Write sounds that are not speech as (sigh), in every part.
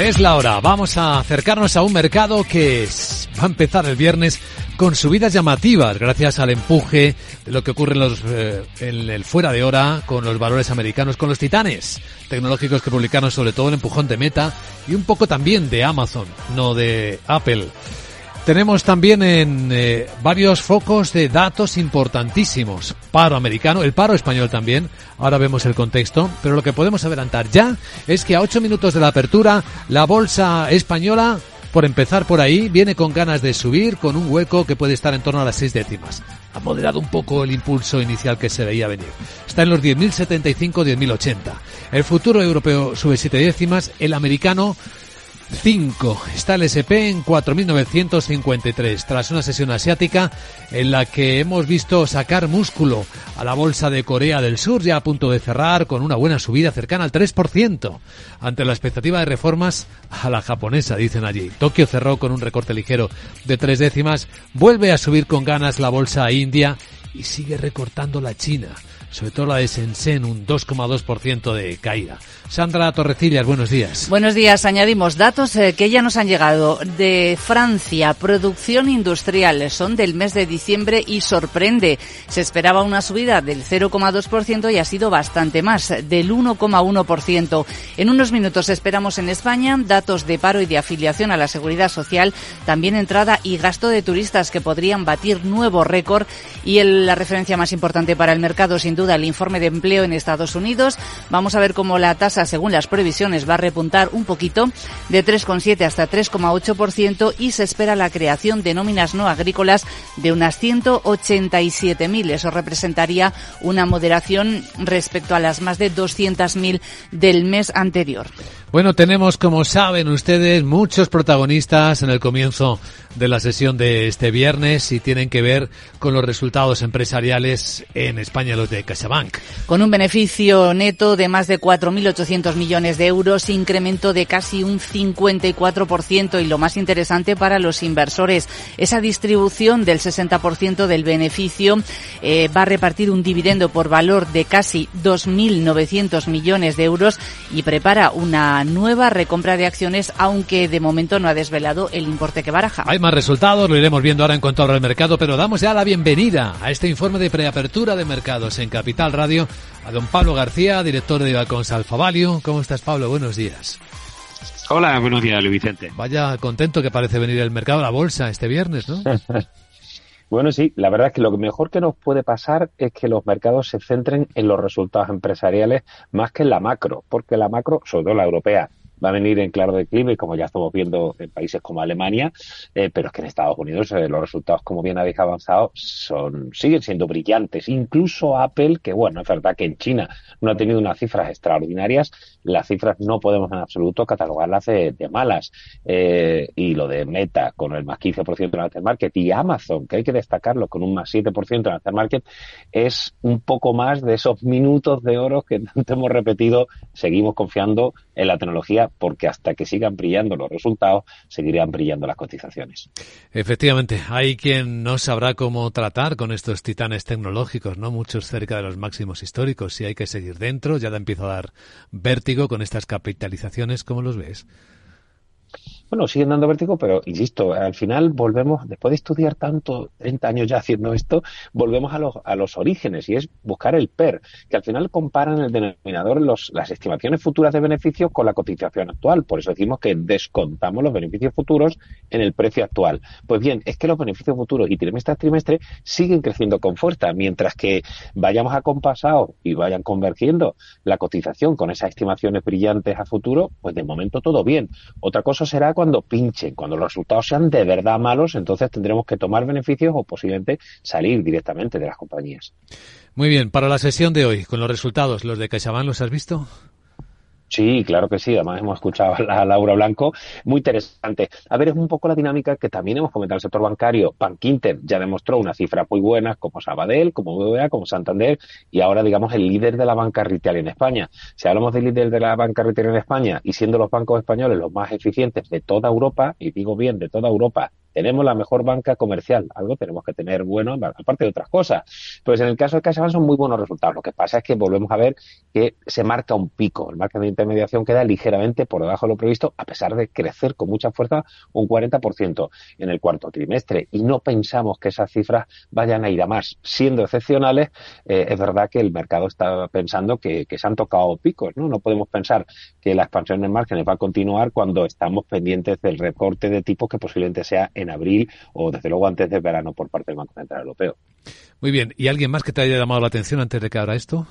Es la hora. Vamos a acercarnos a un mercado que va a empezar el viernes con subidas llamativas gracias al empuje de lo que ocurre en, los, eh, en el fuera de hora con los valores americanos, con los titanes tecnológicos que publicaron sobre todo el empujón de Meta y un poco también de Amazon, no de Apple. Tenemos también en eh, varios focos de datos importantísimos. Paro americano, el paro español también. Ahora vemos el contexto. Pero lo que podemos adelantar ya es que a ocho minutos de la apertura, la bolsa española, por empezar por ahí, viene con ganas de subir con un hueco que puede estar en torno a las seis décimas. Ha moderado un poco el impulso inicial que se veía venir. Está en los 10.075, 10.080. El futuro europeo sube siete décimas, el americano 5. Está el SP en 4.953, tras una sesión asiática en la que hemos visto sacar músculo a la bolsa de Corea del Sur, ya a punto de cerrar con una buena subida cercana al 3%, ante la expectativa de reformas a la japonesa, dicen allí. Tokio cerró con un recorte ligero de tres décimas, vuelve a subir con ganas la bolsa india y sigue recortando la China sobre todo la de Shenzhen, un 2,2% de caída. Sandra Torrecillas, buenos días. Buenos días. Añadimos datos eh, que ya nos han llegado de Francia. Producción industrial son del mes de diciembre y sorprende. Se esperaba una subida del 0,2% y ha sido bastante más, del 1,1%. En unos minutos esperamos en España datos de paro y de afiliación a la seguridad social, también entrada y gasto de turistas que podrían batir nuevo récord y la referencia más importante para el mercado sin duda el informe de empleo en Estados Unidos. Vamos a ver cómo la tasa, según las previsiones, va a repuntar un poquito de 3,7 hasta 3,8% y se espera la creación de nóminas no agrícolas de unas 187.000. Eso representaría una moderación respecto a las más de 200.000 del mes anterior. Bueno, tenemos, como saben ustedes, muchos protagonistas en el comienzo de la sesión de este viernes y tienen que ver con los resultados empresariales en España, los de CaixaBank. Con un beneficio neto de más de 4.800 millones de euros, incremento de casi un 54% y lo más interesante para los inversores, esa distribución del 60% del beneficio eh, va a repartir un dividendo por valor de casi 2.900 millones de euros y prepara una nueva recompra de acciones, aunque de momento no ha desvelado el importe que baraja. Hay más resultados, lo iremos viendo ahora en cuanto al mercado, pero damos ya la bienvenida a este informe de preapertura de mercados en Capital Radio a don Pablo García, director de Ibacons Alfavalio. ¿Cómo estás, Pablo? Buenos días. Hola, buenos días, Luis Vicente. Vaya contento que parece venir el mercado a la bolsa este viernes, ¿no? (laughs) Bueno, sí, la verdad es que lo mejor que nos puede pasar es que los mercados se centren en los resultados empresariales más que en la macro, porque la macro, sobre todo la europea, va a venir en claro declive, como ya estamos viendo en países como Alemania, eh, pero es que en Estados Unidos eh, los resultados, como bien habéis avanzado, son, siguen siendo brillantes. Incluso Apple, que bueno, es verdad que en China no ha tenido unas cifras extraordinarias, las cifras no podemos en absoluto catalogarlas de, malas. Eh, y lo de Meta, con el más 15% en el market, y Amazon, que hay que destacarlo, con un más 7% en el market, es un poco más de esos minutos de oro que (laughs) hemos repetido, seguimos confiando en la tecnología porque hasta que sigan brillando los resultados, seguirán brillando las cotizaciones. Efectivamente, hay quien no sabrá cómo tratar con estos titanes tecnológicos, ¿no? Muchos cerca de los máximos históricos. Si hay que seguir dentro, ya da empiezo a dar vértigo con estas capitalizaciones. ¿Cómo los ves? Bueno, siguen dando vértigo, pero insisto, al final volvemos, después de estudiar tanto, 30 años ya haciendo esto, volvemos a los, a los orígenes y es buscar el PER, que al final comparan el denominador los, las estimaciones futuras de beneficios con la cotización actual. Por eso decimos que descontamos los beneficios futuros en el precio actual. Pues bien, es que los beneficios futuros y trimestre a trimestre siguen creciendo con fuerza, mientras que vayamos a compasado y vayan convergiendo la cotización con esas estimaciones brillantes a futuro, pues de momento todo bien. Otra cosa será cuando pinchen, cuando los resultados sean de verdad malos, entonces tendremos que tomar beneficios o posiblemente salir directamente de las compañías. Muy bien, para la sesión de hoy, con los resultados, ¿los de CaixaBank los has visto? Sí, claro que sí. Además hemos escuchado a Laura Blanco. Muy interesante. A ver, es un poco la dinámica que también hemos comentado en el sector bancario. Bankinter ya demostró una cifra muy buena como Sabadell, como BBVA, como Santander y ahora, digamos, el líder de la banca retail en España. Si hablamos del líder de la banca retail en España y siendo los bancos españoles los más eficientes de toda Europa, y digo bien de toda Europa, tenemos la mejor banca comercial, algo tenemos que tener bueno, aparte de otras cosas. Pues en el caso de CaixaBank son muy buenos resultados. Lo que pasa es que volvemos a ver que se marca un pico. El margen de intermediación queda ligeramente por debajo de lo previsto, a pesar de crecer con mucha fuerza un 40% en el cuarto trimestre. Y no pensamos que esas cifras vayan a ir a más. Siendo excepcionales, eh, es verdad que el mercado está pensando que, se han tocado picos. ¿no? no podemos pensar que la expansión en márgenes va a continuar cuando estamos pendientes del recorte de tipos que posiblemente sea en abril o desde luego antes del verano por parte del Banco Central Europeo. Muy bien. ¿Y alguien más que te haya llamado la atención antes de que abra esto?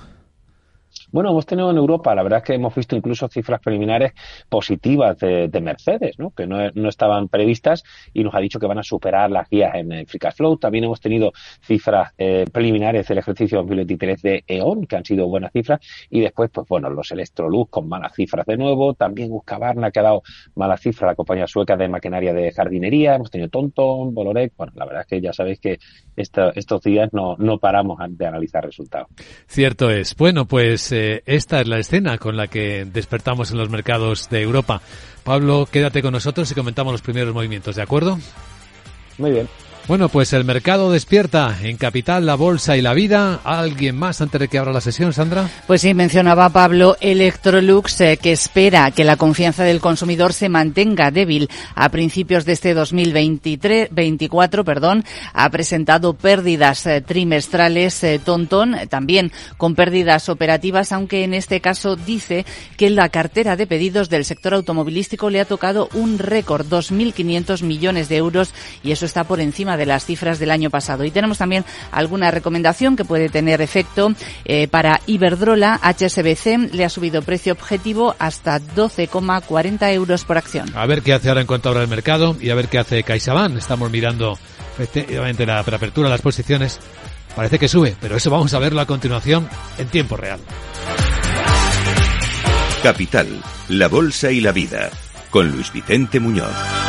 Bueno, hemos tenido en Europa, la verdad es que hemos visto incluso cifras preliminares positivas de, Mercedes, ¿no? que no, estaban previstas y nos ha dicho que van a superar las guías en el Free Cash Flow. También hemos tenido cifras eh, preliminares del ejercicio 2023 de E.ON, que han sido buenas cifras, y después, pues bueno, los Electrolux con malas cifras de nuevo, también Husqvarna que ha dado malas cifras, la compañía sueca de maquinaria de jardinería, hemos tenido Tonton, Bolorec, bueno, la verdad es que ya sabéis que estos días no, no paramos de analizar resultados. Cierto es. Bueno, pues esta es la escena con la que despertamos en los mercados de Europa. Pablo, quédate con nosotros y comentamos los primeros movimientos, ¿de acuerdo? Muy bien. Bueno, pues el mercado despierta en Capital, la Bolsa y la Vida. ¿Alguien más antes de que abra la sesión, Sandra? Pues sí, mencionaba Pablo Electrolux, eh, que espera que la confianza del consumidor se mantenga débil a principios de este 2023, 24, perdón. Ha presentado pérdidas eh, trimestrales eh, Tontón, también con pérdidas operativas, aunque en este caso dice que la cartera de pedidos del sector automovilístico le ha tocado un récord, 2.500 millones de euros, y eso está por encima de las cifras del año pasado. Y tenemos también alguna recomendación que puede tener efecto eh, para Iberdrola. HSBC le ha subido precio objetivo hasta 12,40 euros por acción. A ver qué hace ahora en cuanto abra el mercado y a ver qué hace CaixaBank. Estamos mirando efectivamente la preapertura de las posiciones. Parece que sube, pero eso vamos a verlo a continuación en tiempo real. Capital, la Bolsa y la Vida, con Luis Vicente Muñoz.